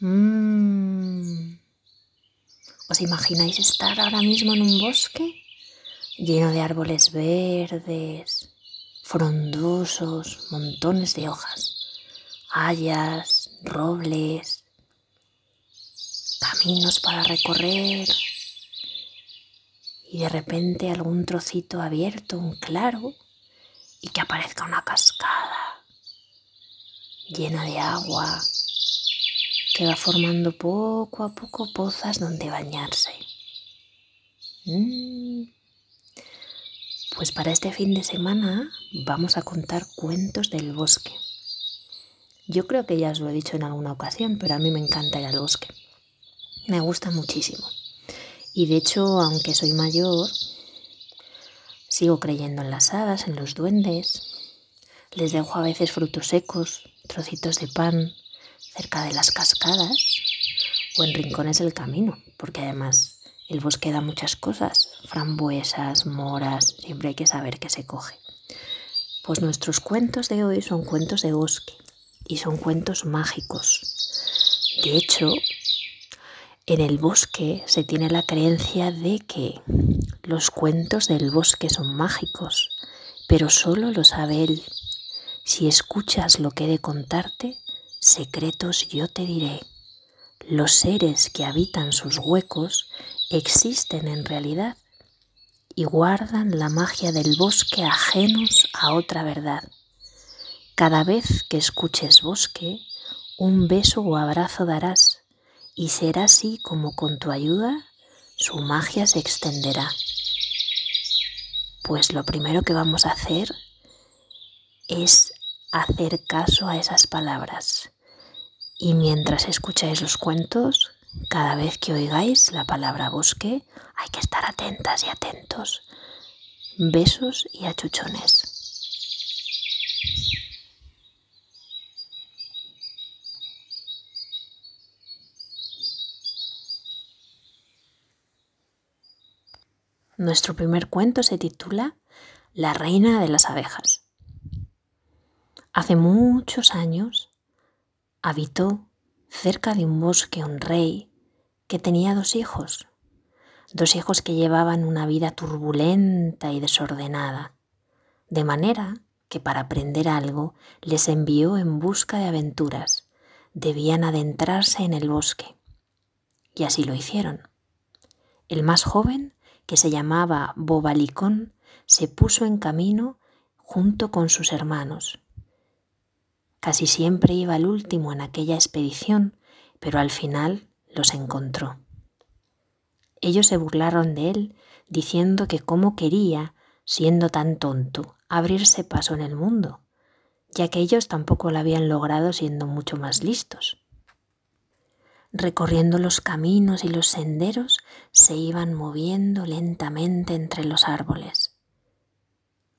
Mm. ¿Os imagináis estar ahora mismo en un bosque lleno de árboles verdes, frondosos, montones de hojas, hayas, robles, caminos para recorrer y de repente algún trocito abierto, un claro, y que aparezca una cascada llena de agua que va formando poco a poco pozas donde bañarse. Mm. Pues para este fin de semana vamos a contar cuentos del bosque. Yo creo que ya os lo he dicho en alguna ocasión, pero a mí me encanta ir al bosque. Me gusta muchísimo. Y de hecho, aunque soy mayor, sigo creyendo en las hadas, en los duendes. Les dejo a veces frutos secos, trocitos de pan cerca de las cascadas o en rincones del camino, porque además el bosque da muchas cosas, frambuesas, moras, siempre hay que saber qué se coge. Pues nuestros cuentos de hoy son cuentos de bosque y son cuentos mágicos. De hecho, en el bosque se tiene la creencia de que los cuentos del bosque son mágicos, pero solo lo sabe él. Si escuchas lo que he de contarte, secretos yo te diré. Los seres que habitan sus huecos existen en realidad y guardan la magia del bosque ajenos a otra verdad. Cada vez que escuches bosque, un beso o abrazo darás y será así como con tu ayuda su magia se extenderá. Pues lo primero que vamos a hacer es hacer caso a esas palabras. Y mientras escucháis los cuentos, cada vez que oigáis la palabra bosque, hay que estar atentas y atentos. Besos y achuchones. Nuestro primer cuento se titula La reina de las abejas. Hace muchos años habitó cerca de un bosque un rey que tenía dos hijos, dos hijos que llevaban una vida turbulenta y desordenada, de manera que para aprender algo les envió en busca de aventuras, debían adentrarse en el bosque. Y así lo hicieron. El más joven, que se llamaba Bobalicón, se puso en camino junto con sus hermanos, Casi siempre iba el último en aquella expedición, pero al final los encontró. Ellos se burlaron de él, diciendo que cómo quería, siendo tan tonto, abrirse paso en el mundo, ya que ellos tampoco lo habían logrado siendo mucho más listos. Recorriendo los caminos y los senderos, se iban moviendo lentamente entre los árboles,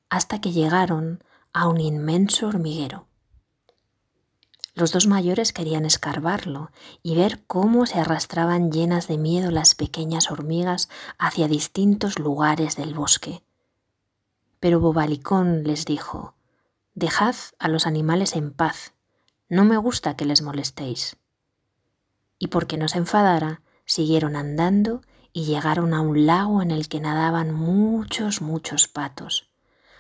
hasta que llegaron a un inmenso hormiguero. Los dos mayores querían escarbarlo y ver cómo se arrastraban llenas de miedo las pequeñas hormigas hacia distintos lugares del bosque. Pero Bobalicón les dijo, Dejad a los animales en paz, no me gusta que les molestéis. Y porque no se enfadara, siguieron andando y llegaron a un lago en el que nadaban muchos, muchos patos.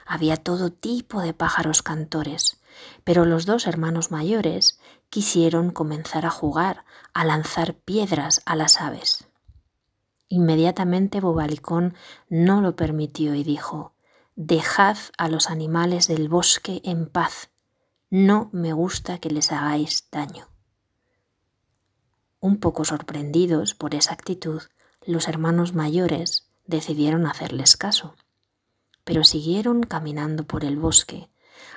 Había todo tipo de pájaros cantores, pero los dos hermanos mayores quisieron comenzar a jugar, a lanzar piedras a las aves. Inmediatamente Bobalicón no lo permitió y dijo, Dejad a los animales del bosque en paz, no me gusta que les hagáis daño. Un poco sorprendidos por esa actitud, los hermanos mayores decidieron hacerles caso, pero siguieron caminando por el bosque,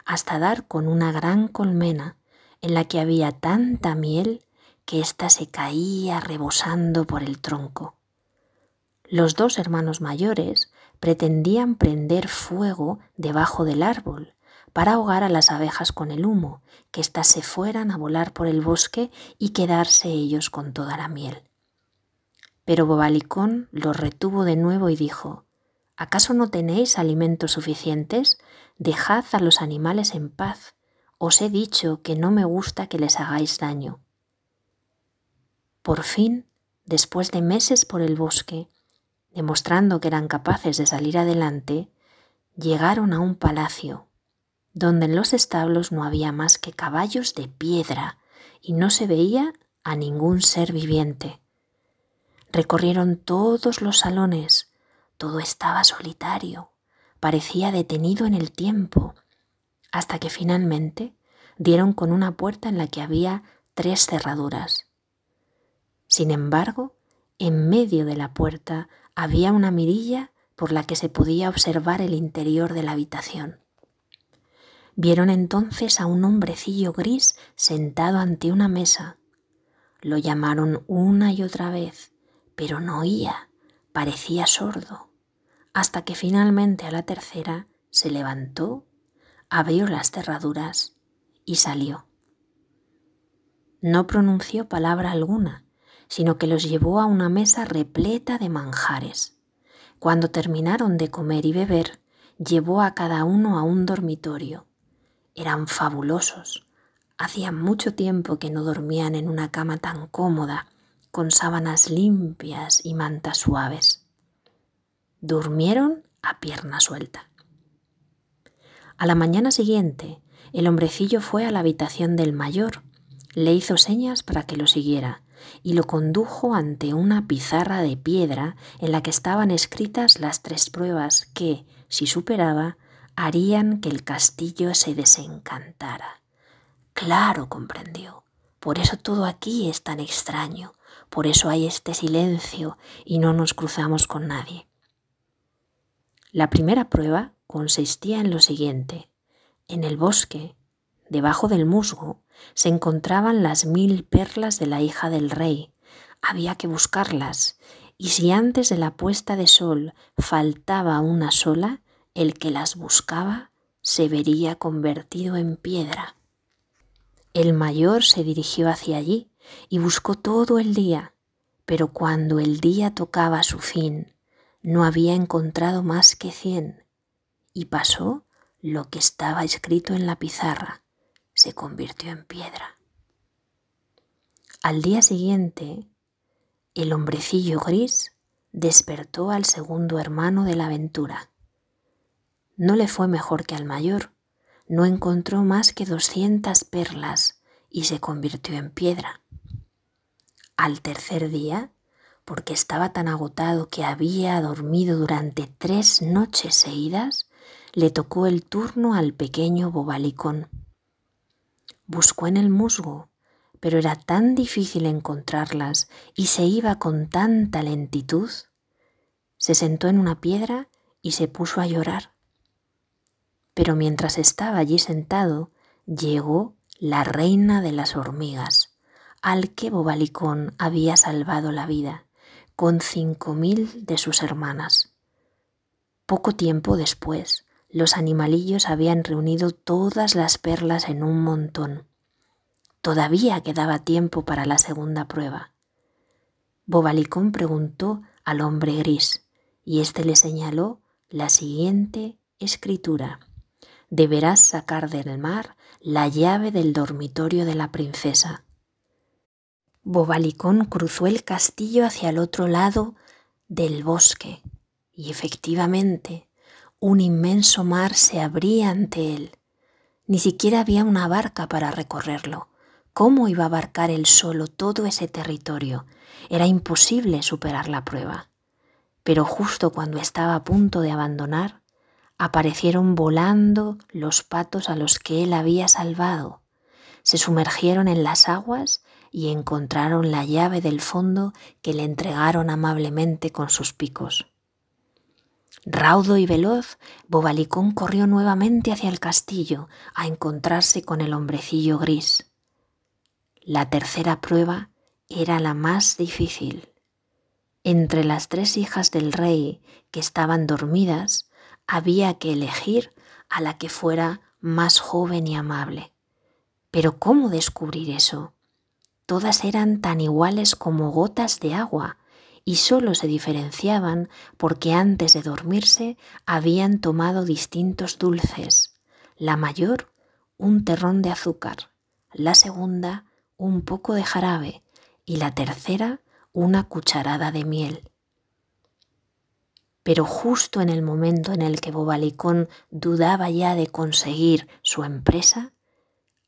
hasta dar con una gran colmena en la que había tanta miel que ésta se caía rebosando por el tronco. Los dos hermanos mayores pretendían prender fuego debajo del árbol para ahogar a las abejas con el humo, que éstas se fueran a volar por el bosque y quedarse ellos con toda la miel. Pero Bobalicón los retuvo de nuevo y dijo, ¿Acaso no tenéis alimentos suficientes? Dejad a los animales en paz. Os he dicho que no me gusta que les hagáis daño. Por fin, después de meses por el bosque, demostrando que eran capaces de salir adelante, llegaron a un palacio, donde en los establos no había más que caballos de piedra y no se veía a ningún ser viviente. Recorrieron todos los salones, todo estaba solitario, parecía detenido en el tiempo, hasta que finalmente dieron con una puerta en la que había tres cerraduras. Sin embargo, en medio de la puerta había una mirilla por la que se podía observar el interior de la habitación. Vieron entonces a un hombrecillo gris sentado ante una mesa. Lo llamaron una y otra vez, pero no oía, parecía sordo, hasta que finalmente a la tercera se levantó, abrió las cerraduras y salió. No pronunció palabra alguna, sino que los llevó a una mesa repleta de manjares. Cuando terminaron de comer y beber, llevó a cada uno a un dormitorio. Eran fabulosos. Hacía mucho tiempo que no dormían en una cama tan cómoda, con sábanas limpias y mantas suaves. Durmieron a pierna suelta. A la mañana siguiente, el hombrecillo fue a la habitación del mayor, le hizo señas para que lo siguiera y lo condujo ante una pizarra de piedra en la que estaban escritas las tres pruebas que, si superaba, harían que el castillo se desencantara. Claro, comprendió. Por eso todo aquí es tan extraño, por eso hay este silencio y no nos cruzamos con nadie. La primera prueba consistía en lo siguiente. En el bosque, debajo del musgo, se encontraban las mil perlas de la hija del rey. Había que buscarlas, y si antes de la puesta de sol faltaba una sola, el que las buscaba se vería convertido en piedra. El mayor se dirigió hacia allí y buscó todo el día, pero cuando el día tocaba su fin, no había encontrado más que cien, y pasó lo que estaba escrito en la pizarra se convirtió en piedra. Al día siguiente, el hombrecillo gris despertó al segundo hermano de la aventura. No le fue mejor que al mayor, no encontró más que doscientas perlas y se convirtió en piedra. Al tercer día, porque estaba tan agotado que había dormido durante tres noches seguidas, le tocó el turno al pequeño bobalicón. Buscó en el musgo, pero era tan difícil encontrarlas y se iba con tanta lentitud. Se sentó en una piedra y se puso a llorar. Pero mientras estaba allí sentado, llegó la reina de las hormigas, al que Bobalicón había salvado la vida, con cinco mil de sus hermanas. Poco tiempo después, los animalillos habían reunido todas las perlas en un montón. Todavía quedaba tiempo para la segunda prueba. Bobalicón preguntó al hombre gris y éste le señaló la siguiente escritura. Deberás sacar del mar la llave del dormitorio de la princesa. Bobalicón cruzó el castillo hacia el otro lado del bosque y efectivamente un inmenso mar se abría ante él. Ni siquiera había una barca para recorrerlo. ¿Cómo iba a abarcar él solo todo ese territorio? Era imposible superar la prueba. Pero justo cuando estaba a punto de abandonar, aparecieron volando los patos a los que él había salvado. Se sumergieron en las aguas y encontraron la llave del fondo que le entregaron amablemente con sus picos. Raudo y veloz, Bobalicón corrió nuevamente hacia el castillo a encontrarse con el hombrecillo gris. La tercera prueba era la más difícil. Entre las tres hijas del rey que estaban dormidas, había que elegir a la que fuera más joven y amable. Pero ¿cómo descubrir eso? Todas eran tan iguales como gotas de agua, y solo se diferenciaban porque antes de dormirse habían tomado distintos dulces. La mayor, un terrón de azúcar, la segunda, un poco de jarabe, y la tercera una cucharada de miel. Pero justo en el momento en el que Bobalicón dudaba ya de conseguir su empresa,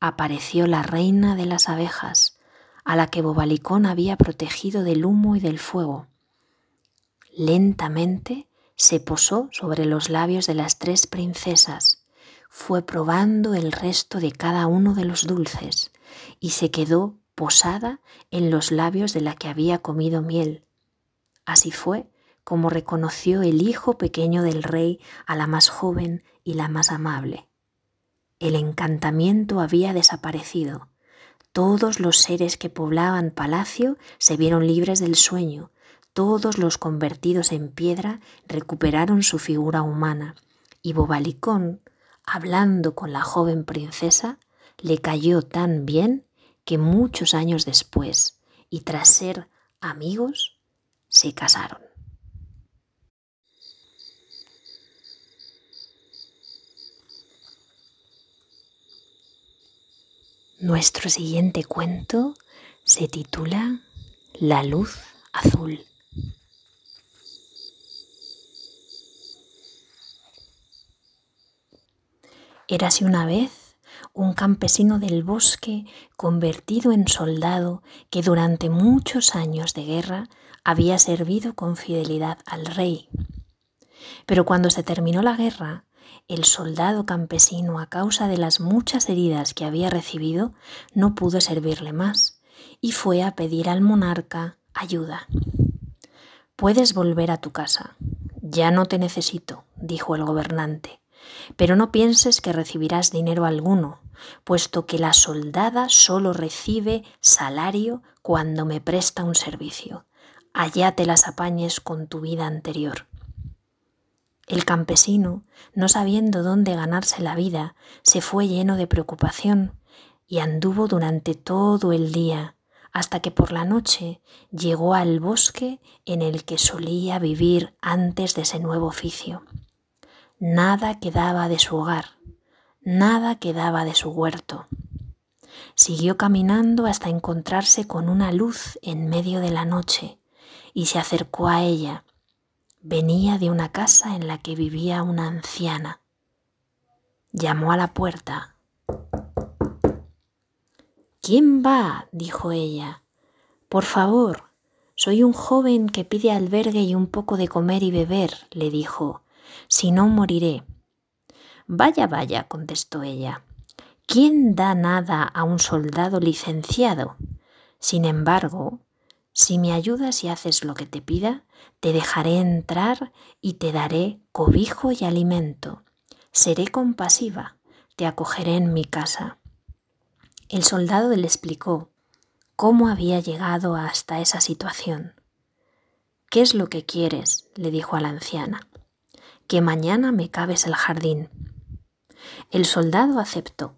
apareció la reina de las abejas, a la que Bobalicón había protegido del humo y del fuego. Lentamente se posó sobre los labios de las tres princesas, fue probando el resto de cada uno de los dulces y se quedó posada en los labios de la que había comido miel. Así fue como reconoció el hijo pequeño del rey a la más joven y la más amable. El encantamiento había desaparecido. Todos los seres que poblaban palacio se vieron libres del sueño. Todos los convertidos en piedra recuperaron su figura humana. Y Bobalicón, hablando con la joven princesa, le cayó tan bien que muchos años después, y tras ser amigos, se casaron. Nuestro siguiente cuento se titula La luz azul. Érase una vez un campesino del bosque convertido en soldado que durante muchos años de guerra había servido con fidelidad al rey. Pero cuando se terminó la guerra, el soldado campesino, a causa de las muchas heridas que había recibido, no pudo servirle más y fue a pedir al monarca ayuda. Puedes volver a tu casa. Ya no te necesito, dijo el gobernante, pero no pienses que recibirás dinero alguno, puesto que la soldada solo recibe salario cuando me presta un servicio. Allá te las apañes con tu vida anterior. El campesino, no sabiendo dónde ganarse la vida, se fue lleno de preocupación y anduvo durante todo el día hasta que por la noche llegó al bosque en el que solía vivir antes de ese nuevo oficio. Nada quedaba de su hogar, nada quedaba de su huerto. Siguió caminando hasta encontrarse con una luz en medio de la noche y se acercó a ella Venía de una casa en la que vivía una anciana. Llamó a la puerta. ¿Quién va? dijo ella. Por favor, soy un joven que pide albergue y un poco de comer y beber, le dijo. Si no, moriré. Vaya, vaya, contestó ella. ¿Quién da nada a un soldado licenciado? Sin embargo, si me ayudas y haces lo que te pida, te dejaré entrar y te daré cobijo y alimento. Seré compasiva, te acogeré en mi casa. El soldado le explicó cómo había llegado hasta esa situación. ¿Qué es lo que quieres? le dijo a la anciana. Que mañana me cabes el jardín. El soldado aceptó.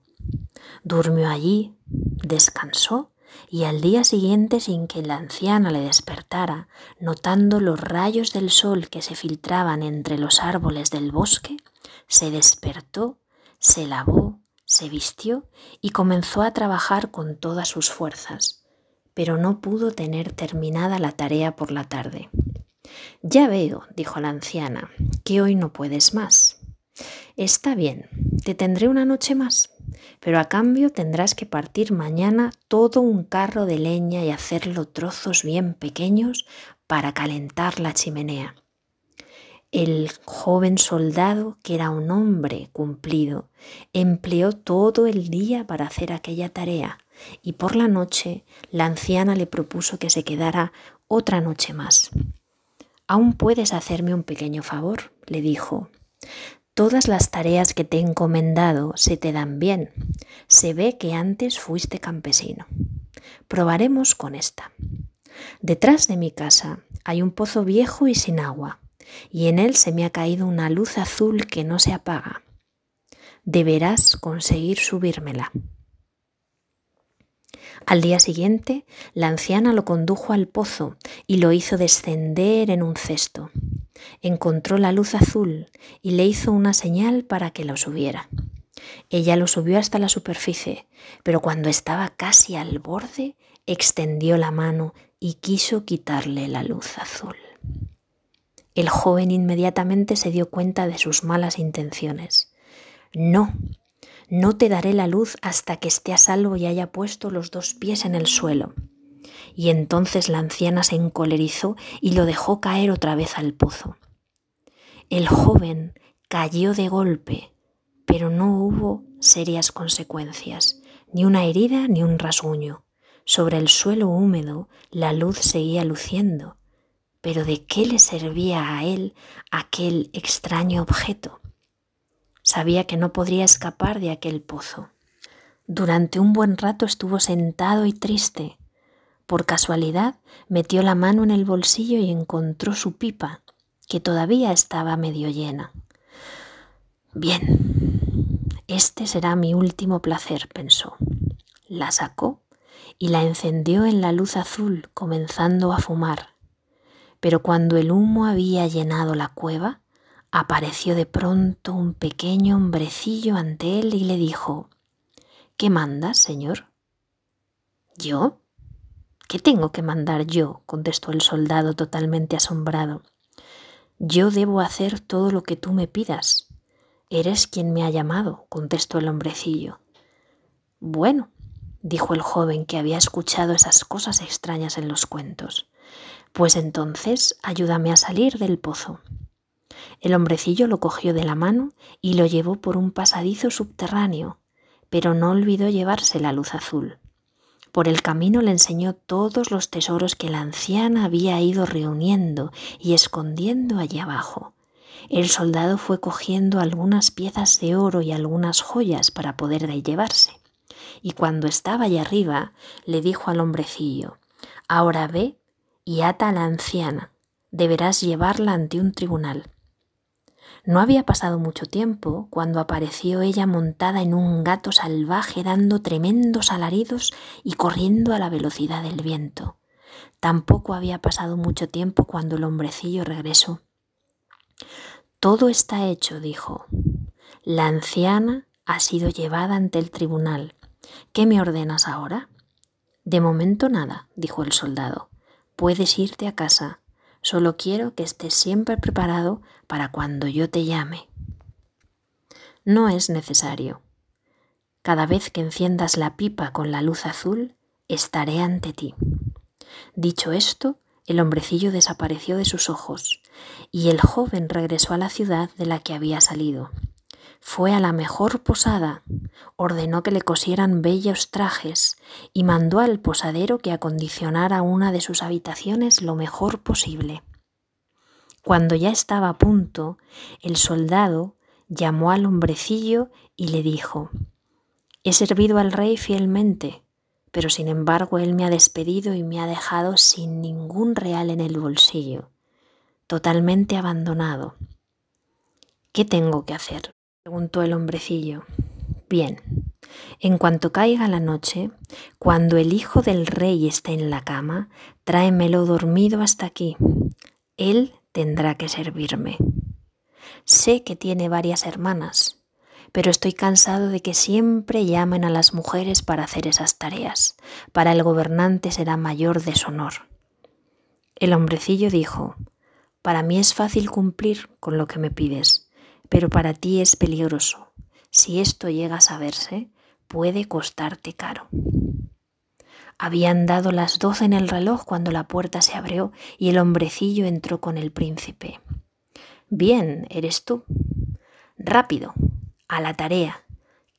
Durmió allí, descansó y al día siguiente sin que la anciana le despertara, notando los rayos del sol que se filtraban entre los árboles del bosque, se despertó, se lavó, se vistió y comenzó a trabajar con todas sus fuerzas, pero no pudo tener terminada la tarea por la tarde. Ya veo, dijo la anciana, que hoy no puedes más. Está bien, te tendré una noche más pero a cambio tendrás que partir mañana todo un carro de leña y hacerlo trozos bien pequeños para calentar la chimenea. El joven soldado, que era un hombre cumplido, empleó todo el día para hacer aquella tarea y por la noche la anciana le propuso que se quedara otra noche más. Aún puedes hacerme un pequeño favor, le dijo. Todas las tareas que te he encomendado se te dan bien. Se ve que antes fuiste campesino. Probaremos con esta. Detrás de mi casa hay un pozo viejo y sin agua, y en él se me ha caído una luz azul que no se apaga. Deberás conseguir subírmela. Al día siguiente, la anciana lo condujo al pozo y lo hizo descender en un cesto. Encontró la luz azul y le hizo una señal para que lo subiera. Ella lo subió hasta la superficie, pero cuando estaba casi al borde, extendió la mano y quiso quitarle la luz azul. El joven inmediatamente se dio cuenta de sus malas intenciones. No, no te daré la luz hasta que esté a salvo y haya puesto los dos pies en el suelo. Y entonces la anciana se encolerizó y lo dejó caer otra vez al pozo. El joven cayó de golpe, pero no hubo serias consecuencias, ni una herida ni un rasguño. Sobre el suelo húmedo la luz seguía luciendo, pero ¿de qué le servía a él aquel extraño objeto? Sabía que no podría escapar de aquel pozo. Durante un buen rato estuvo sentado y triste. Por casualidad metió la mano en el bolsillo y encontró su pipa, que todavía estaba medio llena. Bien, este será mi último placer, pensó. La sacó y la encendió en la luz azul, comenzando a fumar pero cuando el humo había llenado la cueva, apareció de pronto un pequeño hombrecillo ante él y le dijo, ¿Qué mandas, señor? ¿Yo? ¿Qué tengo que mandar yo? contestó el soldado totalmente asombrado. Yo debo hacer todo lo que tú me pidas. Eres quien me ha llamado, contestó el hombrecillo. Bueno, dijo el joven que había escuchado esas cosas extrañas en los cuentos. Pues entonces ayúdame a salir del pozo. El hombrecillo lo cogió de la mano y lo llevó por un pasadizo subterráneo, pero no olvidó llevarse la luz azul. Por el camino le enseñó todos los tesoros que la anciana había ido reuniendo y escondiendo allí abajo. El soldado fue cogiendo algunas piezas de oro y algunas joyas para poder llevarse. Y cuando estaba allá arriba, le dijo al hombrecillo, Ahora ve y ata a la anciana. Deberás llevarla ante un tribunal. No había pasado mucho tiempo cuando apareció ella montada en un gato salvaje dando tremendos alaridos y corriendo a la velocidad del viento. Tampoco había pasado mucho tiempo cuando el hombrecillo regresó. Todo está hecho, dijo. La anciana ha sido llevada ante el tribunal. ¿Qué me ordenas ahora? De momento nada, dijo el soldado. Puedes irte a casa, solo quiero que estés siempre preparado para cuando yo te llame. No es necesario. Cada vez que enciendas la pipa con la luz azul, estaré ante ti. Dicho esto, el hombrecillo desapareció de sus ojos, y el joven regresó a la ciudad de la que había salido. Fue a la mejor posada, ordenó que le cosieran bellos trajes y mandó al posadero que acondicionara una de sus habitaciones lo mejor posible. Cuando ya estaba a punto, el soldado llamó al hombrecillo y le dijo, He servido al rey fielmente, pero sin embargo él me ha despedido y me ha dejado sin ningún real en el bolsillo, totalmente abandonado. ¿Qué tengo que hacer? Preguntó el hombrecillo. Bien, en cuanto caiga la noche, cuando el hijo del rey esté en la cama, tráemelo dormido hasta aquí. Él tendrá que servirme. Sé que tiene varias hermanas, pero estoy cansado de que siempre llamen a las mujeres para hacer esas tareas. Para el gobernante será mayor deshonor. El hombrecillo dijo, Para mí es fácil cumplir con lo que me pides pero para ti es peligroso. Si esto llega a saberse, puede costarte caro. Habían dado las doce en el reloj cuando la puerta se abrió y el hombrecillo entró con el príncipe. Bien, eres tú. Rápido, a la tarea.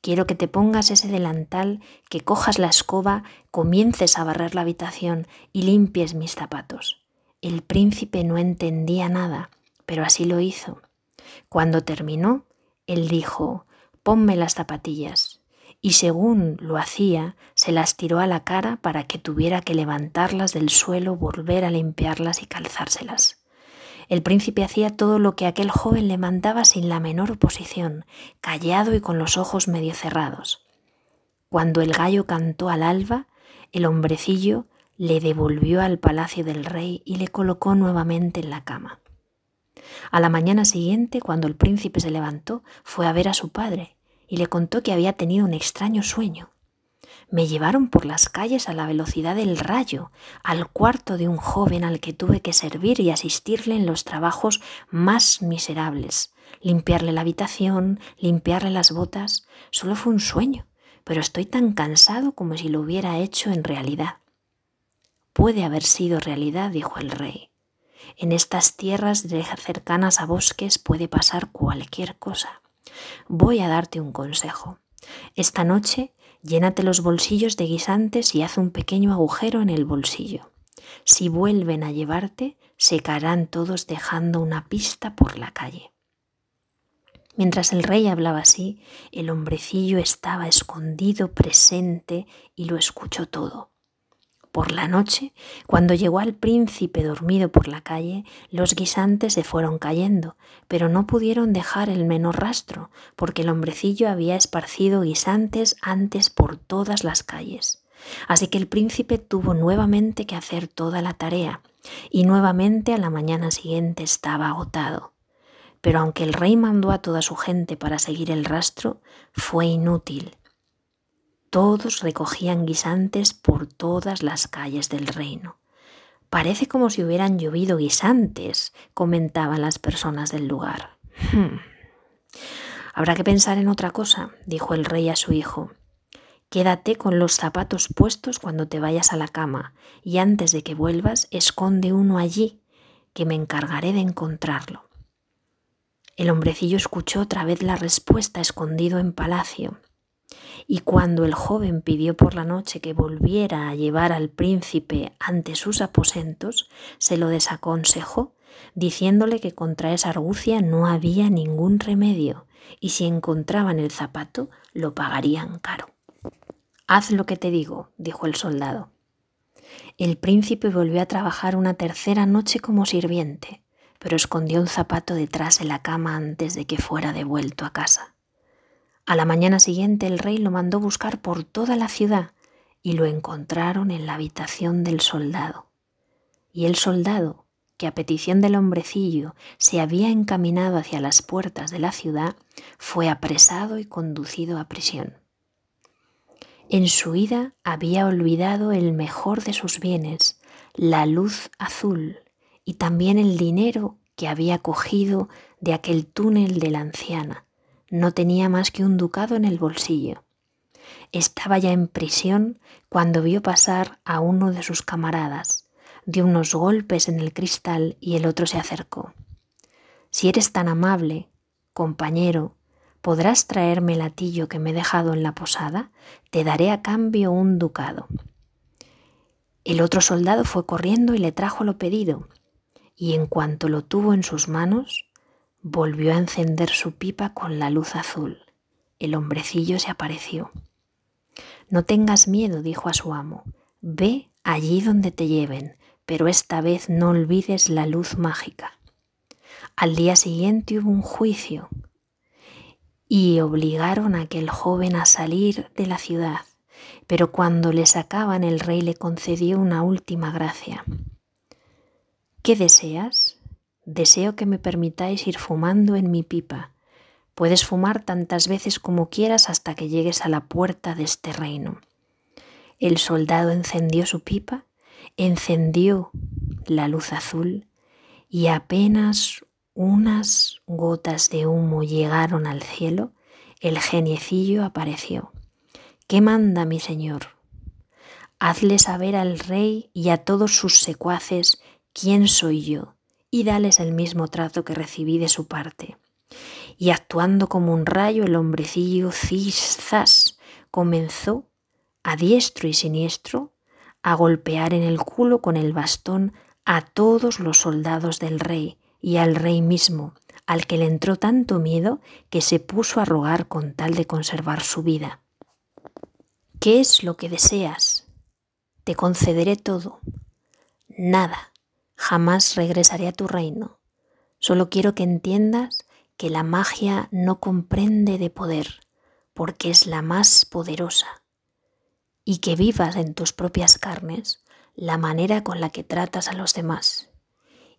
Quiero que te pongas ese delantal, que cojas la escoba, comiences a barrer la habitación y limpies mis zapatos. El príncipe no entendía nada, pero así lo hizo cuando terminó, él dijo, ponme las zapatillas, y según lo hacía, se las tiró a la cara para que tuviera que levantarlas del suelo, volver a limpiarlas y calzárselas. El príncipe hacía todo lo que aquel joven le mandaba sin la menor oposición, callado y con los ojos medio cerrados. Cuando el gallo cantó al alba, el hombrecillo le devolvió al palacio del rey y le colocó nuevamente en la cama. A la mañana siguiente, cuando el príncipe se levantó, fue a ver a su padre y le contó que había tenido un extraño sueño. Me llevaron por las calles a la velocidad del rayo, al cuarto de un joven al que tuve que servir y asistirle en los trabajos más miserables. Limpiarle la habitación, limpiarle las botas. Solo fue un sueño, pero estoy tan cansado como si lo hubiera hecho en realidad. Puede haber sido realidad, dijo el rey. En estas tierras cercanas a bosques puede pasar cualquier cosa. Voy a darte un consejo. Esta noche llénate los bolsillos de guisantes y haz un pequeño agujero en el bolsillo. Si vuelven a llevarte, se caerán todos dejando una pista por la calle. Mientras el rey hablaba así, el hombrecillo estaba escondido presente y lo escuchó todo. Por la noche, cuando llegó al príncipe dormido por la calle, los guisantes se fueron cayendo, pero no pudieron dejar el menor rastro, porque el hombrecillo había esparcido guisantes antes por todas las calles. Así que el príncipe tuvo nuevamente que hacer toda la tarea, y nuevamente a la mañana siguiente estaba agotado. Pero aunque el rey mandó a toda su gente para seguir el rastro, fue inútil todos recogían guisantes por todas las calles del reino. Parece como si hubieran llovido guisantes, comentaban las personas del lugar. Hmm. Habrá que pensar en otra cosa, dijo el rey a su hijo. Quédate con los zapatos puestos cuando te vayas a la cama y antes de que vuelvas esconde uno allí, que me encargaré de encontrarlo. El hombrecillo escuchó otra vez la respuesta escondido en palacio y cuando el joven pidió por la noche que volviera a llevar al príncipe ante sus aposentos, se lo desaconsejó, diciéndole que contra esa argucia no había ningún remedio, y si encontraban el zapato lo pagarían caro. Haz lo que te digo, dijo el soldado. El príncipe volvió a trabajar una tercera noche como sirviente, pero escondió un zapato detrás de la cama antes de que fuera devuelto a casa. A la mañana siguiente el rey lo mandó buscar por toda la ciudad y lo encontraron en la habitación del soldado. Y el soldado, que a petición del hombrecillo se había encaminado hacia las puertas de la ciudad, fue apresado y conducido a prisión. En su ida había olvidado el mejor de sus bienes, la luz azul, y también el dinero que había cogido de aquel túnel de la anciana, no tenía más que un ducado en el bolsillo. Estaba ya en prisión cuando vio pasar a uno de sus camaradas, dio unos golpes en el cristal y el otro se acercó. Si eres tan amable, compañero, ¿podrás traerme el latillo que me he dejado en la posada? Te daré a cambio un ducado. El otro soldado fue corriendo y le trajo lo pedido, y en cuanto lo tuvo en sus manos, Volvió a encender su pipa con la luz azul. El hombrecillo se apareció. No tengas miedo, dijo a su amo. Ve allí donde te lleven, pero esta vez no olvides la luz mágica. Al día siguiente hubo un juicio y obligaron a aquel joven a salir de la ciudad, pero cuando le sacaban el rey le concedió una última gracia. ¿Qué deseas? Deseo que me permitáis ir fumando en mi pipa. Puedes fumar tantas veces como quieras hasta que llegues a la puerta de este reino. El soldado encendió su pipa, encendió la luz azul y apenas unas gotas de humo llegaron al cielo, el geniecillo apareció. ¿Qué manda mi señor? Hazle saber al rey y a todos sus secuaces quién soy yo y dales el mismo trato que recibí de su parte. Y actuando como un rayo, el hombrecillo Cisas comenzó, a diestro y siniestro, a golpear en el culo con el bastón a todos los soldados del rey y al rey mismo, al que le entró tanto miedo que se puso a rogar con tal de conservar su vida. ¿Qué es lo que deseas? Te concederé todo. Nada, jamás regresaré a tu reino. Solo quiero que entiendas que la magia no comprende de poder, porque es la más poderosa, y que vivas en tus propias carnes la manera con la que tratas a los demás,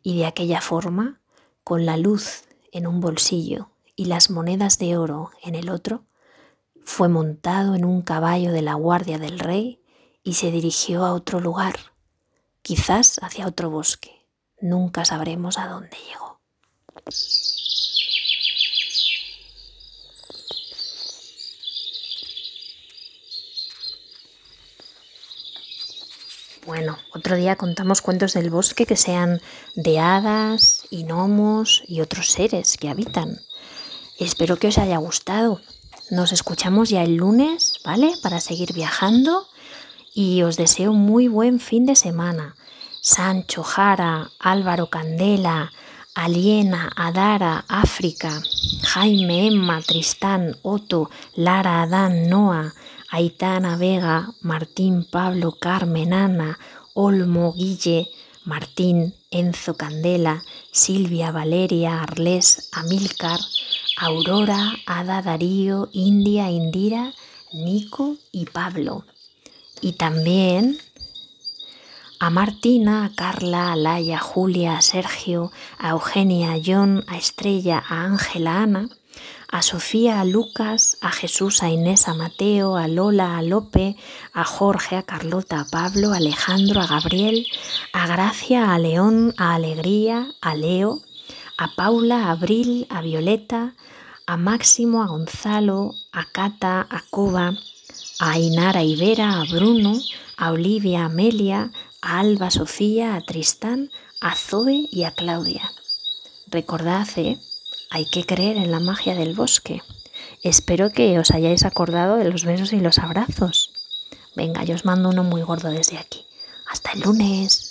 y de aquella forma, con la luz en un bolsillo y las monedas de oro en el otro, fue montado en un caballo de la guardia del rey y se dirigió a otro lugar, quizás hacia otro bosque. Nunca sabremos a dónde llegó. Bueno, otro día contamos cuentos del bosque que sean de hadas y gnomos y otros seres que habitan. Espero que os haya gustado. Nos escuchamos ya el lunes, ¿vale? Para seguir viajando y os deseo muy buen fin de semana. Sancho, Jara, Álvaro Candela, Aliena, Adara, África, Jaime, Emma, Tristán, Otto, Lara, Adán, Noah, Aitana Vega, Martín, Pablo, Carmen, Ana, Olmo, Guille, Martín, Enzo Candela, Silvia, Valeria, Arlés, Amílcar, Aurora, Ada, Darío, India, Indira, Nico y Pablo. Y también a Martina, a Carla, a Laia, a Julia, a Sergio, a Eugenia, a John, a Estrella, a Ángela, a Ana, a Sofía, a Lucas, a Jesús, a Inés, a Mateo, a Lola, a Lope, a Jorge, a Carlota, a Pablo, a Alejandro, a Gabriel, a Gracia, a León, a Alegría, a Leo, a Paula, a Abril, a Violeta, a Máximo, a Gonzalo, a Cata, a Coba, a Inara Ibera, a Bruno, a Olivia, a Amelia, a Alba, Sofía, a Tristán, a Zoe y a Claudia. Recordad, ¿eh? hay que creer en la magia del bosque. Espero que os hayáis acordado de los besos y los abrazos. Venga, yo os mando uno muy gordo desde aquí. Hasta el lunes.